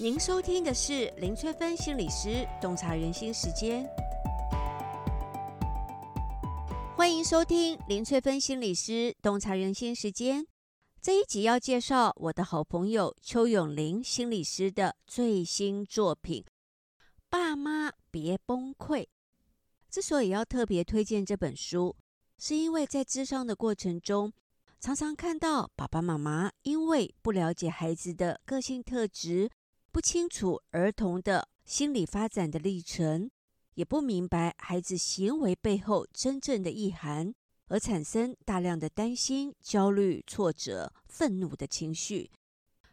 您收听的是林翠芬心理师洞察人心时间，欢迎收听林翠芬心理师洞察人心时间。这一集要介绍我的好朋友邱永龄心理师的最新作品《爸妈别崩溃》。之所以要特别推荐这本书，是因为在咨商的过程中，常常看到爸爸妈妈因为不了解孩子的个性特质。不清楚儿童的心理发展的历程，也不明白孩子行为背后真正的意涵，而产生大量的担心、焦虑、挫折、愤怒的情绪。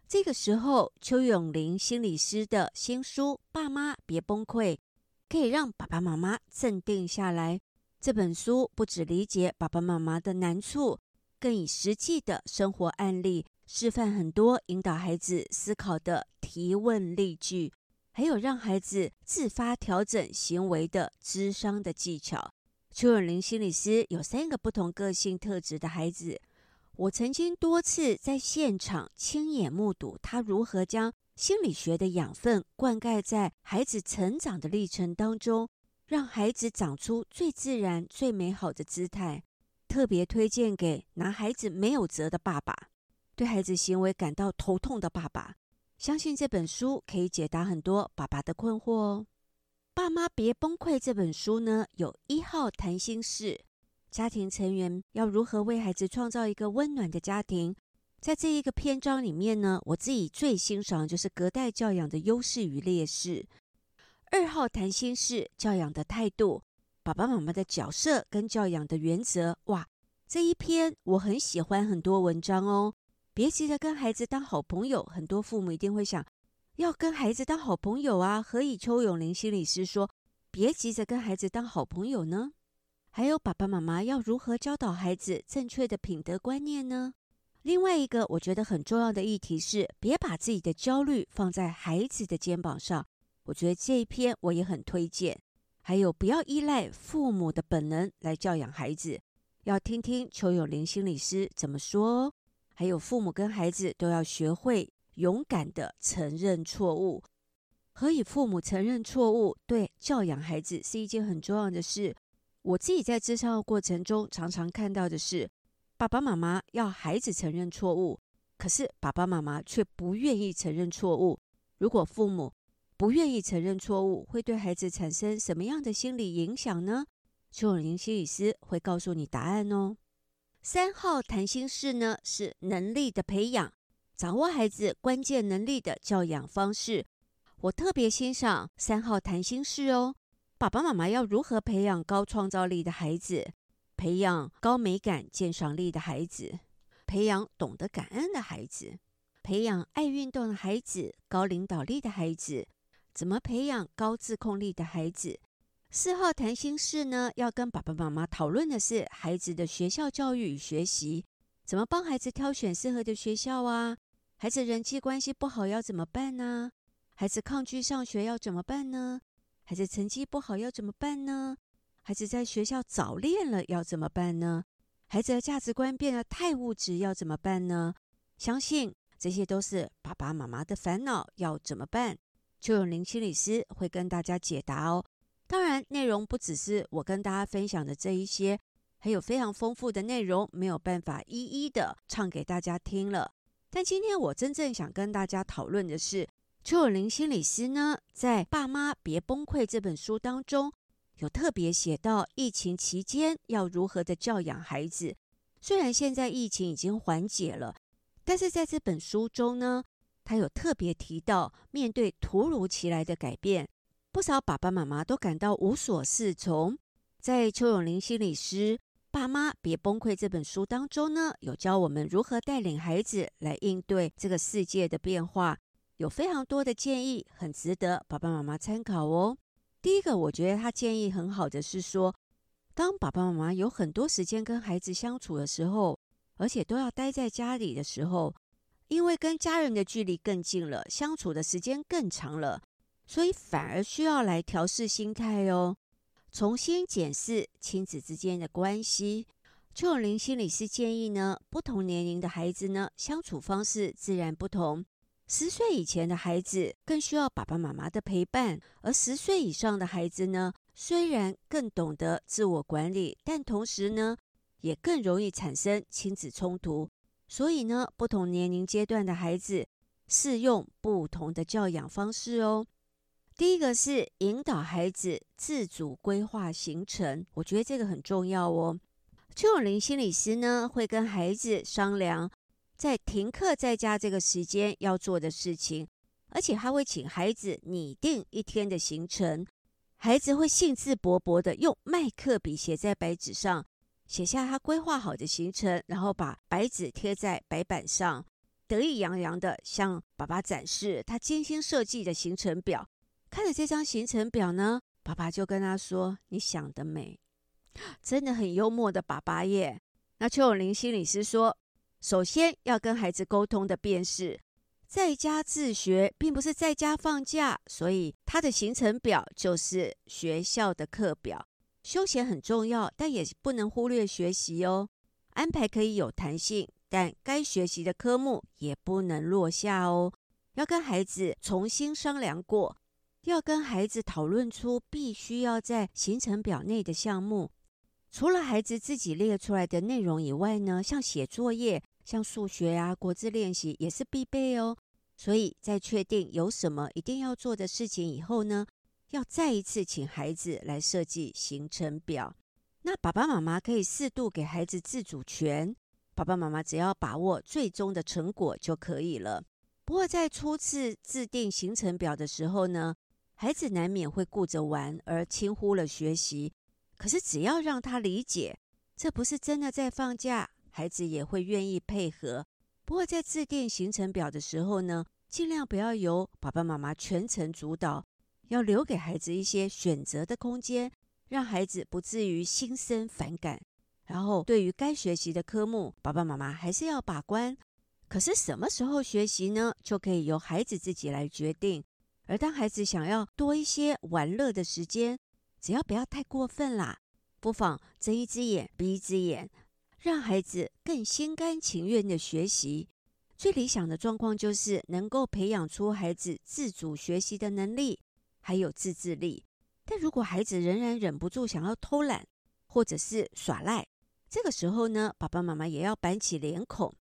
这个时候，邱永林心理师的新书《爸妈别崩溃》，可以让爸爸妈妈镇定下来。这本书不只理解爸爸妈妈的难处，更以实际的生活案例。示范很多引导孩子思考的提问例句，还有让孩子自发调整行为的智商的技巧。邱永林心理师有三个不同个性特质的孩子，我曾经多次在现场亲眼目睹他如何将心理学的养分灌溉在孩子成长的历程当中，让孩子长出最自然、最美好的姿态。特别推荐给拿孩子没有责的爸爸。对孩子行为感到头痛的爸爸，相信这本书可以解答很多爸爸的困惑哦。爸妈别崩溃这本书呢，有一号谈心室，家庭成员要如何为孩子创造一个温暖的家庭？在这一个篇章里面呢，我自己最欣赏就是隔代教养的优势与劣势。二号谈心室，教养的态度，爸爸妈妈的角色跟教养的原则。哇，这一篇我很喜欢，很多文章哦。别急着跟孩子当好朋友，很多父母一定会想，要跟孩子当好朋友啊？何以邱永林心理师说，别急着跟孩子当好朋友呢？还有爸爸妈妈要如何教导孩子正确的品德观念呢？另外一个我觉得很重要的议题是，别把自己的焦虑放在孩子的肩膀上。我觉得这一篇我也很推荐。还有不要依赖父母的本能来教养孩子，要听听邱永龄心理师怎么说哦。还有父母跟孩子都要学会勇敢地承认错误。何以父母承认错误，对教养孩子是一件很重要的事。我自己在咨商的过程中，常常看到的是，爸爸妈妈要孩子承认错误，可是爸爸妈妈却不愿意承认错误。如果父母不愿意承认错误，会对孩子产生什么样的心理影响呢？邱永龄心理师会告诉你答案哦。三号谈心室呢，是能力的培养，掌握孩子关键能力的教养方式。我特别欣赏三号谈心室哦。爸爸妈妈要如何培养高创造力的孩子，培养高美感鉴赏力的孩子，培养懂得感恩的孩子，培养爱运动的孩子，高领导力的孩子，怎么培养高自控力的孩子？四号谈心室呢，要跟爸爸妈妈讨论的是孩子的学校教育与学习，怎么帮孩子挑选适合的学校啊？孩子人际关系不好要怎么办呢？孩子抗拒上学要怎么办呢？孩子成绩不好要怎么办呢？孩子在学校早恋了要怎么办呢？孩子的价值观变得太物质要怎么办呢？相信这些都是爸爸妈妈的烦恼，要怎么办？邱永林心理师会跟大家解答哦。当然，内容不只是我跟大家分享的这一些，还有非常丰富的内容，没有办法一一的唱给大家听了。但今天我真正想跟大家讨论的是，邱永林心理师呢，在《爸妈别崩溃》这本书当中，有特别写到疫情期间要如何的教养孩子。虽然现在疫情已经缓解了，但是在这本书中呢，他有特别提到，面对突如其来的改变。不少爸爸妈妈都感到无所适从。在邱永林心理师《爸妈别崩溃》这本书当中呢，有教我们如何带领孩子来应对这个世界的变化，有非常多的建议，很值得爸爸妈妈参考哦。第一个，我觉得他建议很好的是说，当爸爸妈妈有很多时间跟孩子相处的时候，而且都要待在家里的时候，因为跟家人的距离更近了，相处的时间更长了。所以反而需要来调试心态哦，重新检视亲子之间的关系。邱永林心理师建议呢，不同年龄的孩子呢，相处方式自然不同，十岁以前的孩子更需要爸爸妈妈的陪伴，而十岁以上的孩子呢，虽然更懂得自我管理，但同时呢，也更容易产生亲子冲突。所以呢，不同年龄阶段的孩子适用不同的教养方式哦。第一个是引导孩子自主规划行程，我觉得这个很重要哦。邱永林心理师呢，会跟孩子商量。在停课在家这个时间要做的事情，而且他会请孩子拟定一天的行程，孩子会兴致勃勃地用麦克笔写在白纸上，写下他规划好的行程，然后把白纸贴在白板上，得意洋洋地向爸爸展示他精心设计的行程表。看了这张行程表呢，爸爸就跟他说：“你想得美，真的很幽默的爸爸耶。”那邱永林心理师说。首先要跟孩子沟通的便是，在家自学并不是在家放假，所以他的行程表就是学校的课表。休闲很重要，但也不能忽略学习哦。安排可以有弹性，但该学习的科目也不能落下哦。要跟孩子重新商量过，要跟孩子讨论出必须要在行程表内的项目。除了孩子自己列出来的内容以外呢，像写作业。像数学啊、国字练习也是必备哦。所以在确定有什么一定要做的事情以后呢，要再一次请孩子来设计行程表。那爸爸妈妈可以适度给孩子自主权，爸爸妈妈只要把握最终的成果就可以了。不过在初次制定行程表的时候呢，孩子难免会顾着玩而轻忽了学习。可是只要让他理解，这不是真的在放假。孩子也会愿意配合，不过在制定行程表的时候呢，尽量不要由爸爸妈妈全程主导，要留给孩子一些选择的空间，让孩子不至于心生反感。然后，对于该学习的科目，爸爸妈妈还是要把关。可是什么时候学习呢？就可以由孩子自己来决定。而当孩子想要多一些玩乐的时间，只要不要太过分啦，不妨睁一只眼闭一只眼。让孩子更心甘情愿地学习，最理想的状况就是能够培养出孩子自主学习的能力，还有自制力。但如果孩子仍然忍不住想要偷懒，或者是耍赖，这个时候呢，爸爸妈妈也要板起脸孔，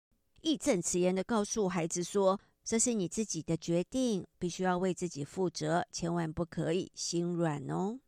义正辞严的告诉孩子说：“这是你自己的决定，必须要为自己负责，千万不可以心软哦。”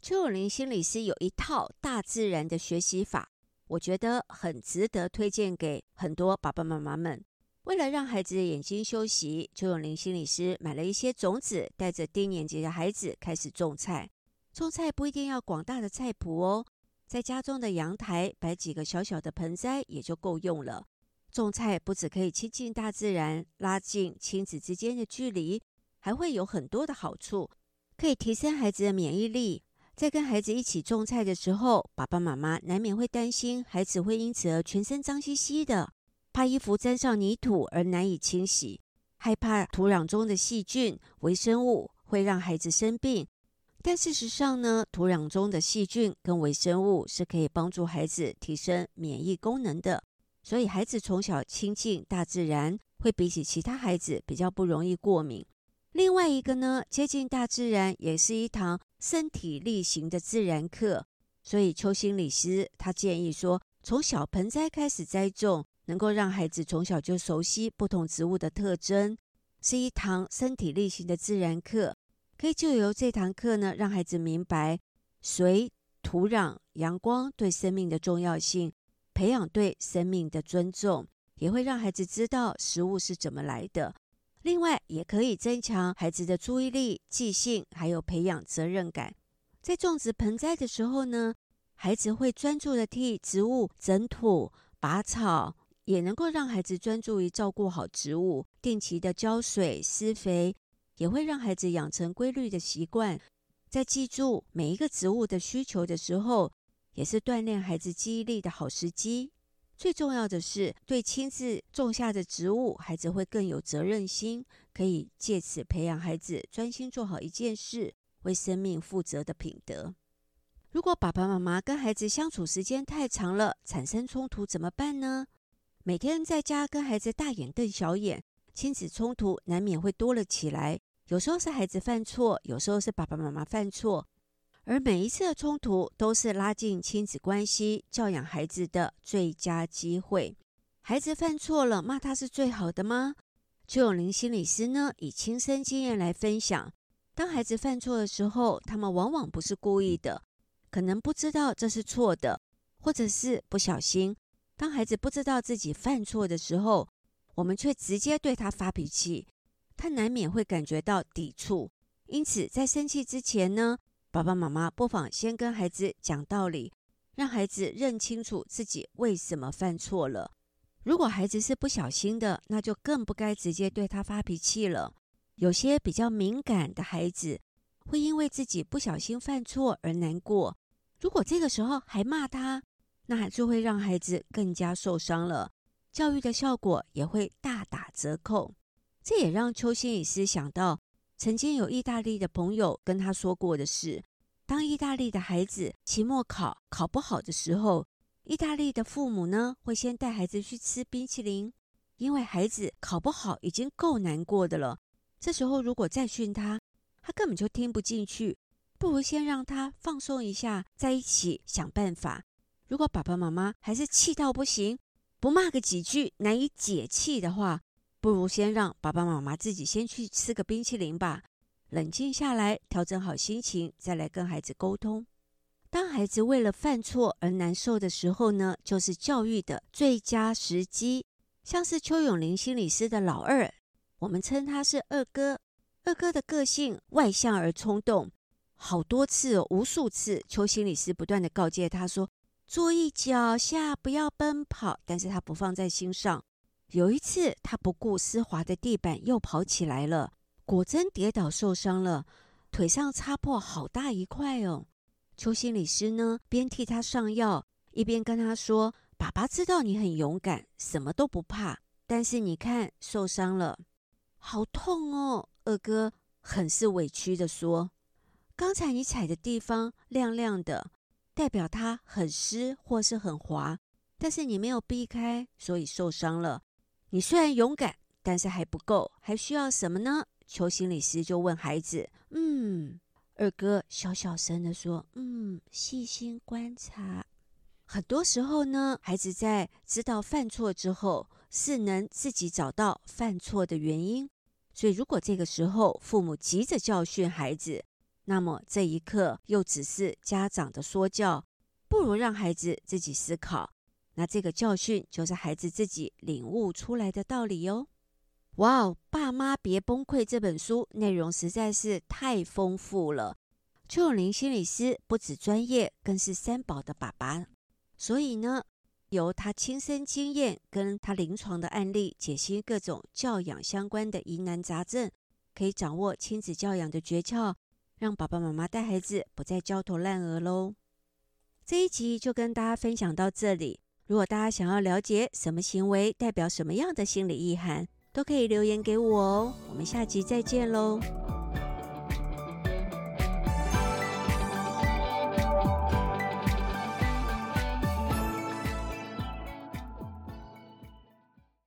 邱永林心理师有一套大自然的学习法。我觉得很值得推荐给很多爸爸妈妈们。为了让孩子的眼睛休息，邱永龄心理师买了一些种子，带着低年级的孩子开始种菜。种菜不一定要广大的菜圃哦，在家中的阳台摆几个小小的盆栽也就够用了。种菜不只可以亲近大自然，拉近亲子之间的距离，还会有很多的好处，可以提升孩子的免疫力。在跟孩子一起种菜的时候，爸爸妈妈难免会担心孩子会因此而全身脏兮兮的，怕衣服沾上泥土而难以清洗，害怕土壤中的细菌、微生物会让孩子生病。但事实上呢，土壤中的细菌跟微生物是可以帮助孩子提升免疫功能的。所以，孩子从小亲近大自然，会比起其他孩子比较不容易过敏。另外一个呢，接近大自然也是一堂身体力行的自然课，所以邱心理师他建议说，从小盆栽开始栽种，能够让孩子从小就熟悉不同植物的特征，是一堂身体力行的自然课。可以就由这堂课呢，让孩子明白水、土壤、阳光对生命的重要性，培养对生命的尊重，也会让孩子知道食物是怎么来的。另外，也可以增强孩子的注意力、记性，还有培养责任感。在种植盆栽的时候呢，孩子会专注的替植物整土、拔草，也能够让孩子专注于照顾好植物，定期的浇水、施肥，也会让孩子养成规律的习惯。在记住每一个植物的需求的时候，也是锻炼孩子记忆力的好时机。最重要的是，对亲自种下的植物，孩子会更有责任心，可以借此培养孩子专心做好一件事、为生命负责的品德。如果爸爸妈妈跟孩子相处时间太长了，产生冲突怎么办呢？每天在家跟孩子大眼瞪小眼，亲子冲突难免会多了起来。有时候是孩子犯错，有时候是爸爸妈妈犯错，而每一次的冲突都是拉近亲子关系、教养孩子的最佳机会。孩子犯错了，骂他是最好的吗？邱永林心理师呢，以亲身经验来分享：当孩子犯错的时候，他们往往不是故意的，可能不知道这是错的，或者是不小心。当孩子不知道自己犯错的时候，我们却直接对他发脾气。他难免会感觉到抵触，因此在生气之前呢，爸爸妈妈不妨先跟孩子讲道理，让孩子认清楚自己为什么犯错了。如果孩子是不小心的，那就更不该直接对他发脾气了。有些比较敏感的孩子会因为自己不小心犯错而难过，如果这个时候还骂他，那就会让孩子更加受伤了，教育的效果也会大打折扣。这也让邱心理师想到，曾经有意大利的朋友跟他说过的事：当意大利的孩子期末考考不好的时候，意大利的父母呢会先带孩子去吃冰淇淋，因为孩子考不好已经够难过的了。这时候如果再训他，他根本就听不进去，不如先让他放松一下，在一起想办法。如果爸爸妈妈还是气到不行，不骂个几句难以解气的话，不如先让爸爸妈妈自己先去吃个冰淇淋吧，冷静下来，调整好心情，再来跟孩子沟通。当孩子为了犯错而难受的时候呢，就是教育的最佳时机。像是邱永林心理师的老二，我们称他是二哥。二哥的个性外向而冲动，好多次，无数次，邱心理师不断地告诫他说：“注意脚下，不要奔跑。”但是他不放在心上。有一次，他不顾湿滑的地板，又跑起来了，果真跌倒受伤了，腿上擦破好大一块哦。邱心理师呢，边替他上药，一边跟他说：“爸爸知道你很勇敢，什么都不怕，但是你看受伤了，好痛哦。”二哥很是委屈地说：“刚才你踩的地方亮亮的，代表它很湿或是很滑，但是你没有避开，所以受伤了。”你虽然勇敢，但是还不够，还需要什么呢？邱心理师就问孩子。嗯，二哥小小声的说：“嗯，细心观察。很多时候呢，孩子在知道犯错之后，是能自己找到犯错的原因。所以，如果这个时候父母急着教训孩子，那么这一刻又只是家长的说教，不如让孩子自己思考。”那这个教训就是孩子自己领悟出来的道理哟。哇哦，爸妈别崩溃这本书内容实在是太丰富了。邱永林心理师不止专业，更是三宝的爸爸。所以呢，由他亲身经验跟他临床的案例解析各种教养相关的疑难杂症，可以掌握亲子教养的诀窍，让爸爸妈妈带孩子不再焦头烂额喽。这一集就跟大家分享到这里。如果大家想要了解什么行为代表什么样的心理意涵，都可以留言给我哦。我们下集再见喽。